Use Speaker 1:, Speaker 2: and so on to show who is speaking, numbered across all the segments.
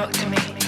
Speaker 1: talk to me.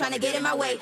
Speaker 2: Smile